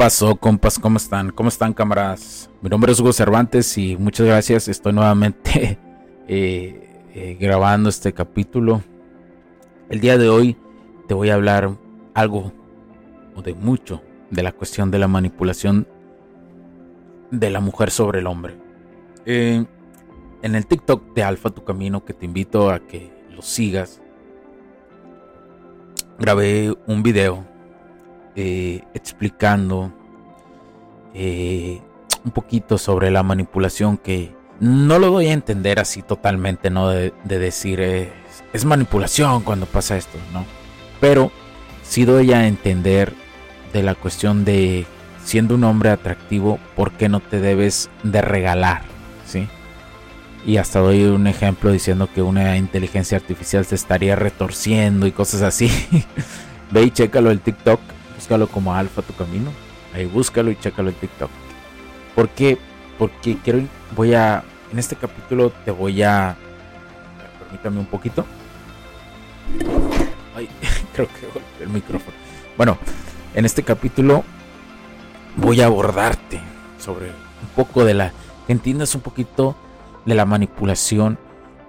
Pasó, compas? ¿Cómo están? ¿Cómo están, camaradas? Mi nombre es Hugo Cervantes y muchas gracias. Estoy nuevamente eh, eh, grabando este capítulo. El día de hoy te voy a hablar algo o de mucho de la cuestión de la manipulación de la mujer sobre el hombre. Eh, en el TikTok de Alfa Tu Camino, que te invito a que lo sigas, grabé un video explicando eh, un poquito sobre la manipulación que no lo doy a entender así totalmente, ¿no? De, decir es, manipulación cuando pasa esto, ¿no? Pero sí doy a entender de la cuestión de siendo un hombre atractivo, ¿por qué no te debes de regalar? ¿Sí? Y hasta doy un ejemplo diciendo que una inteligencia artificial se estaría retorciendo y cosas así. Ve y chécalo el TikTok búscalo como Alfa Tu Camino. Ahí búscalo y chécalo en TikTok. ¿Por qué? Porque quiero, voy a, en este capítulo te voy a, permítame un poquito. Ay, creo que el micrófono. Bueno, en este capítulo voy a abordarte sobre un poco de la, que entiendas un poquito de la manipulación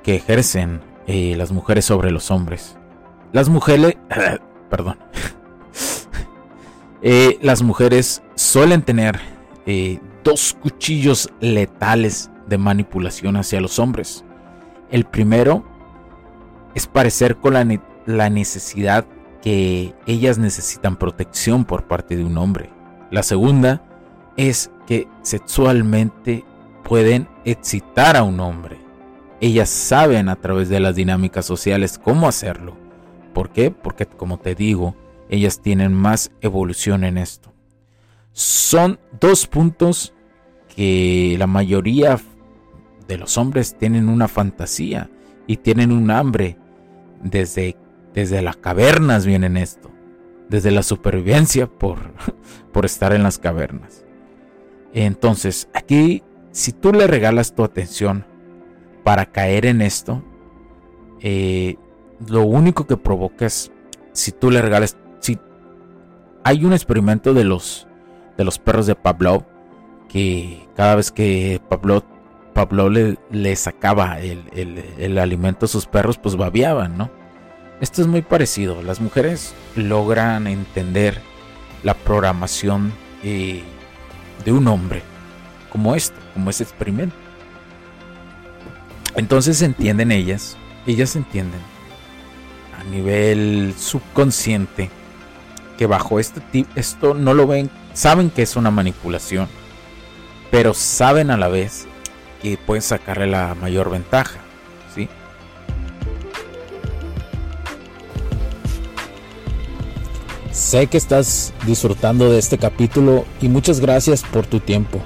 que ejercen eh, las mujeres sobre los hombres. Las mujeres, perdón, eh, las mujeres suelen tener eh, dos cuchillos letales de manipulación hacia los hombres. El primero es parecer con la, la necesidad que ellas necesitan protección por parte de un hombre. La segunda es que sexualmente pueden excitar a un hombre. Ellas saben a través de las dinámicas sociales cómo hacerlo. ¿Por qué? Porque como te digo, ellas tienen más evolución en esto. Son dos puntos que la mayoría de los hombres tienen una fantasía y tienen un hambre. Desde, desde las cavernas vienen esto. Desde la supervivencia por, por estar en las cavernas. Entonces, aquí, si tú le regalas tu atención para caer en esto, eh, lo único que provoca es, si tú le regalas hay un experimento de los, de los perros de Pablo que cada vez que Pablo, Pablo le, le sacaba el, alimento a sus perros, pues babiaban, ¿no? Esto es muy parecido. Las mujeres logran entender la programación eh, de un hombre, como esto, como ese experimento. Entonces entienden ellas, ellas entienden a nivel subconsciente que bajo este tip, esto no lo ven, saben que es una manipulación, pero saben a la vez que pueden sacarle la mayor ventaja, ¿sí? Sé que estás disfrutando de este capítulo y muchas gracias por tu tiempo.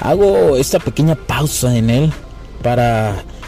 Hago esta pequeña pausa en él para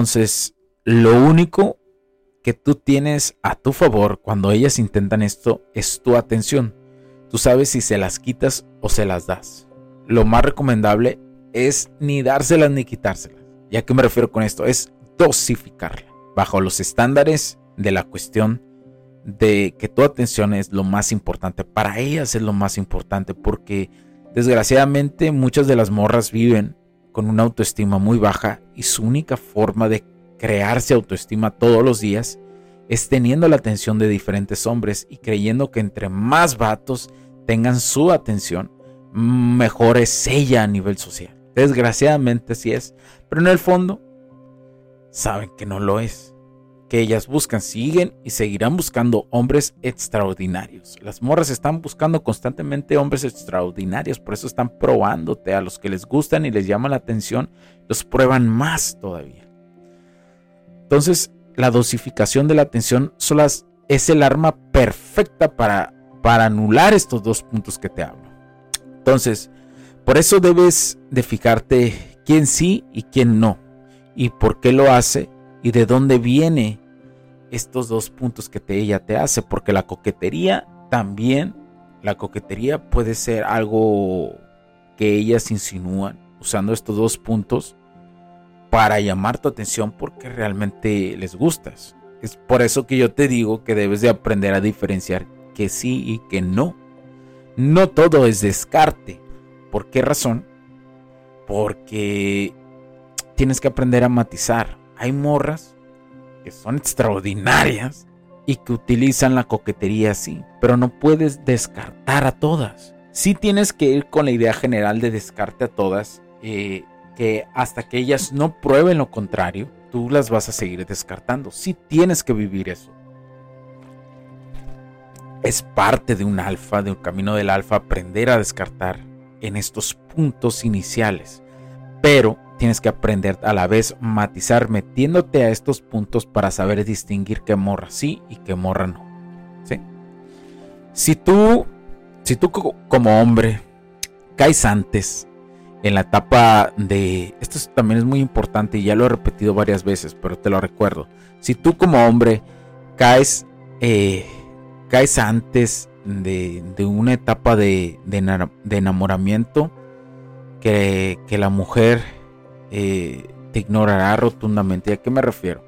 Entonces, lo único que tú tienes a tu favor cuando ellas intentan esto es tu atención. Tú sabes si se las quitas o se las das. Lo más recomendable es ni dárselas ni quitárselas. ¿Y a qué me refiero con esto? Es dosificarla bajo los estándares de la cuestión de que tu atención es lo más importante. Para ellas es lo más importante porque desgraciadamente muchas de las morras viven con una autoestima muy baja y su única forma de crearse autoestima todos los días es teniendo la atención de diferentes hombres y creyendo que entre más vatos tengan su atención, mejor es ella a nivel social. Desgraciadamente así es, pero en el fondo saben que no lo es que ellas buscan, siguen y seguirán buscando hombres extraordinarios. Las morras están buscando constantemente hombres extraordinarios, por eso están probándote a los que les gustan y les llama la atención, los prueban más todavía. Entonces, la dosificación de la atención solo es el arma perfecta para, para anular estos dos puntos que te hablo. Entonces, por eso debes de fijarte quién sí y quién no, y por qué lo hace y de dónde viene estos dos puntos que te, ella te hace, porque la coquetería también, la coquetería puede ser algo que ellas insinúan usando estos dos puntos para llamar tu atención porque realmente les gustas. Es por eso que yo te digo que debes de aprender a diferenciar que sí y que no. No todo es descarte. ¿Por qué razón? Porque tienes que aprender a matizar. Hay morras que son extraordinarias y que utilizan la coquetería así, pero no puedes descartar a todas. Sí tienes que ir con la idea general de descarte a todas, eh, que hasta que ellas no prueben lo contrario, tú las vas a seguir descartando. Sí tienes que vivir eso. Es parte de un alfa, de un camino del alfa, aprender a descartar en estos puntos iniciales. Pero tienes que aprender a la vez matizar metiéndote a estos puntos para saber distinguir qué morra sí y qué morra no. ¿sí? Si tú, si tú como hombre caes antes en la etapa de, esto también es muy importante y ya lo he repetido varias veces, pero te lo recuerdo. Si tú como hombre caes, eh, caes antes de, una etapa de, enamoramiento que, que la mujer eh, te ignorará rotundamente. ¿A qué me refiero?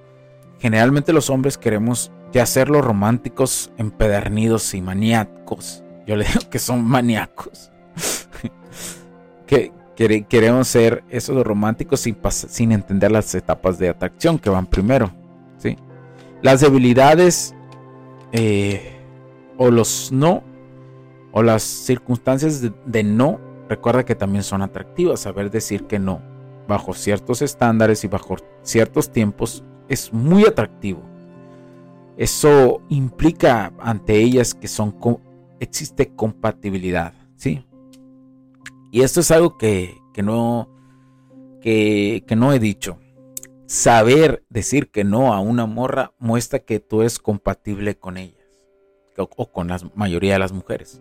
Generalmente los hombres queremos ya ser los románticos empedernidos y maníacos. Yo le digo que son maníacos. que, queremos ser esos románticos sin, sin entender las etapas de atracción que van primero. ¿sí? Las debilidades eh, o los no o las circunstancias de, de no, recuerda que también son atractivas. Saber decir que no bajo ciertos estándares y bajo ciertos tiempos es muy atractivo. Eso implica ante ellas que son existe compatibilidad, ¿sí? Y esto es algo que, no que, que no he dicho. Saber decir que no a una morra muestra que tú eres compatible con ellas o con la mayoría de las mujeres.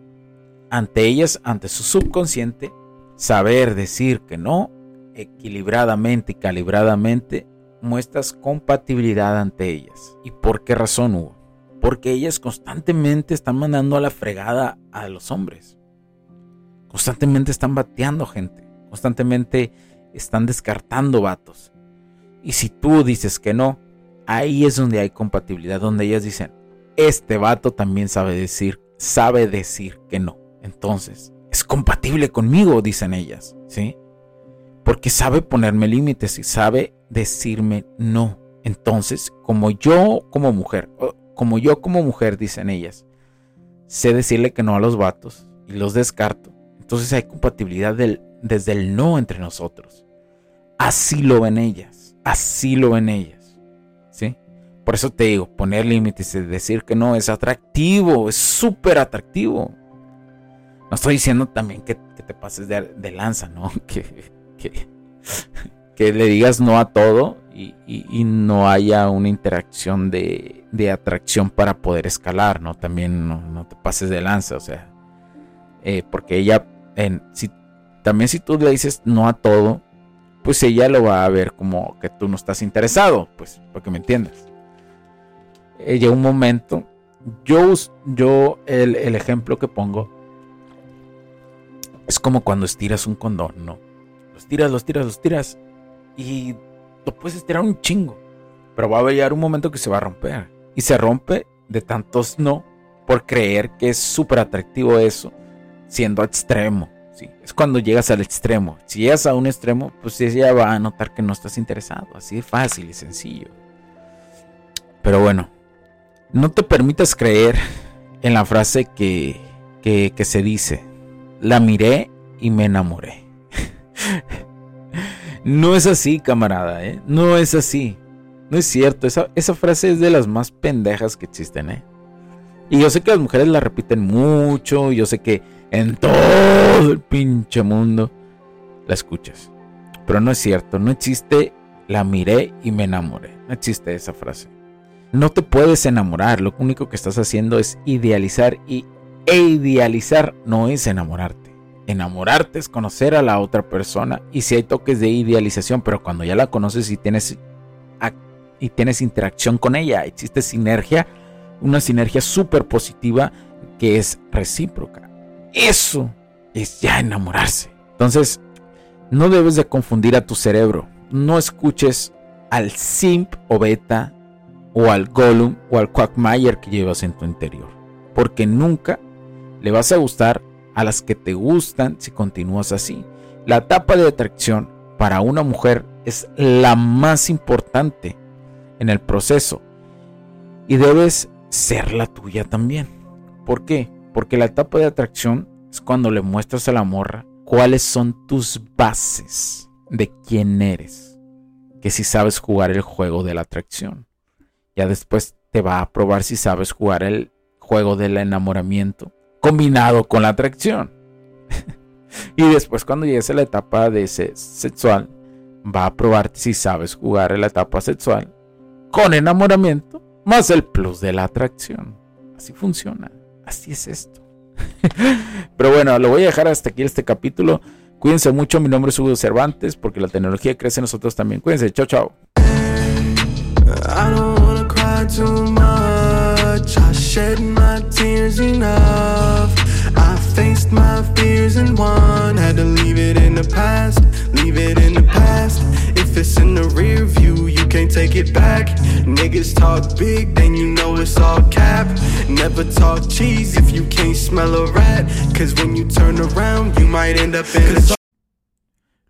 Ante ellas, ante su subconsciente, saber decir que no equilibradamente y calibradamente, muestras compatibilidad ante ellas. ¿Y por qué razón, Hugo? Porque ellas constantemente están mandando a la fregada a los hombres. Constantemente están bateando gente. Constantemente están descartando vatos. Y si tú dices que no, ahí es donde hay compatibilidad, donde ellas dicen, este vato también sabe decir, sabe decir que no. Entonces, es compatible conmigo, dicen ellas, ¿sí? Porque sabe ponerme límites y sabe decirme no. Entonces, como yo como mujer, como yo como mujer, dicen ellas, sé decirle que no a los vatos y los descarto. Entonces hay compatibilidad desde el no entre nosotros. Así lo ven ellas, así lo ven ellas. ¿Sí? Por eso te digo, poner límites y decir que no es atractivo, es súper atractivo. No estoy diciendo también que, te pases de, lanza, ¿no? Que, que, le digas no a todo y, no haya una interacción de, atracción para poder escalar, ¿no? También no, te pases de lanza, o sea. Eh, porque ella, en, si, también si tú le dices no a todo, pues ella lo va a ver como que tú no estás interesado, pues, porque me entiendas. Eh, llega un momento, yo, yo el, el ejemplo que pongo es como cuando estiras un condón, ¿no? Los tiras, los tiras, los tiras y lo puedes estirar un chingo, pero va a llegar un momento que se va a romper y se rompe de tantos no por creer que es súper atractivo eso, siendo extremo. ¿sí? Es cuando llegas al extremo. Si llegas a un extremo, pues ella va a notar que no estás interesado. Así de fácil y sencillo. Pero bueno, no te permitas creer en la frase que, que, se dice, la miré y me enamoré. No es así, camarada, ¿eh? No es así. No es cierto, esa, frase es de las más pendejas que existen, ¿eh? Y yo sé que las mujeres la repiten mucho, yo sé que en todo el pinche mundo la escuchas. Pero no es cierto, no existe la miré y me enamoré. No existe esa frase. No te puedes enamorar, lo único que estás haciendo es idealizar y e idealizar no es enamorarte. Enamorarte es conocer a la otra persona y si hay toques de idealización, pero cuando ya la conoces y tienes y tienes interacción con ella, existe sinergia, una sinergia súper positiva que es recíproca. Eso es ya enamorarse. Entonces, no debes de confundir a tu cerebro. No escuches al simp o beta o al Gollum o al Quackmayer que llevas en tu interior. Porque nunca le vas a gustar a las que te gustan si continúas así. La etapa de atracción para una mujer es la más importante en el proceso y debes ser la tuya también. ¿Por qué? Porque la etapa de atracción es cuando le muestras a la morra cuáles son tus bases de quién eres. Que si sabes jugar el juego de la atracción. Ya después te va a probar si sabes jugar el juego del enamoramiento combinado con la atracción. y después cuando llegues a la etapa de sexual, va a probar si sabes jugar en la etapa sexual con enamoramiento más el plus de la atracción. Así funciona. Así es esto. Pero bueno, lo voy a dejar hasta aquí este capítulo. Cuídense mucho, mi nombre es Hugo Cervantes, porque la tecnología crece en nosotros también. Cuídense, chao, chao. Shed my tears enough. I faced my fears and won. Had to leave it in the past, leave it in the past. If it's in the rear view, you can't take it back. Niggas talk big, then you know it's all cap. Never talk cheese if you can't smell a rat. Cause when you turn around, you might end up in a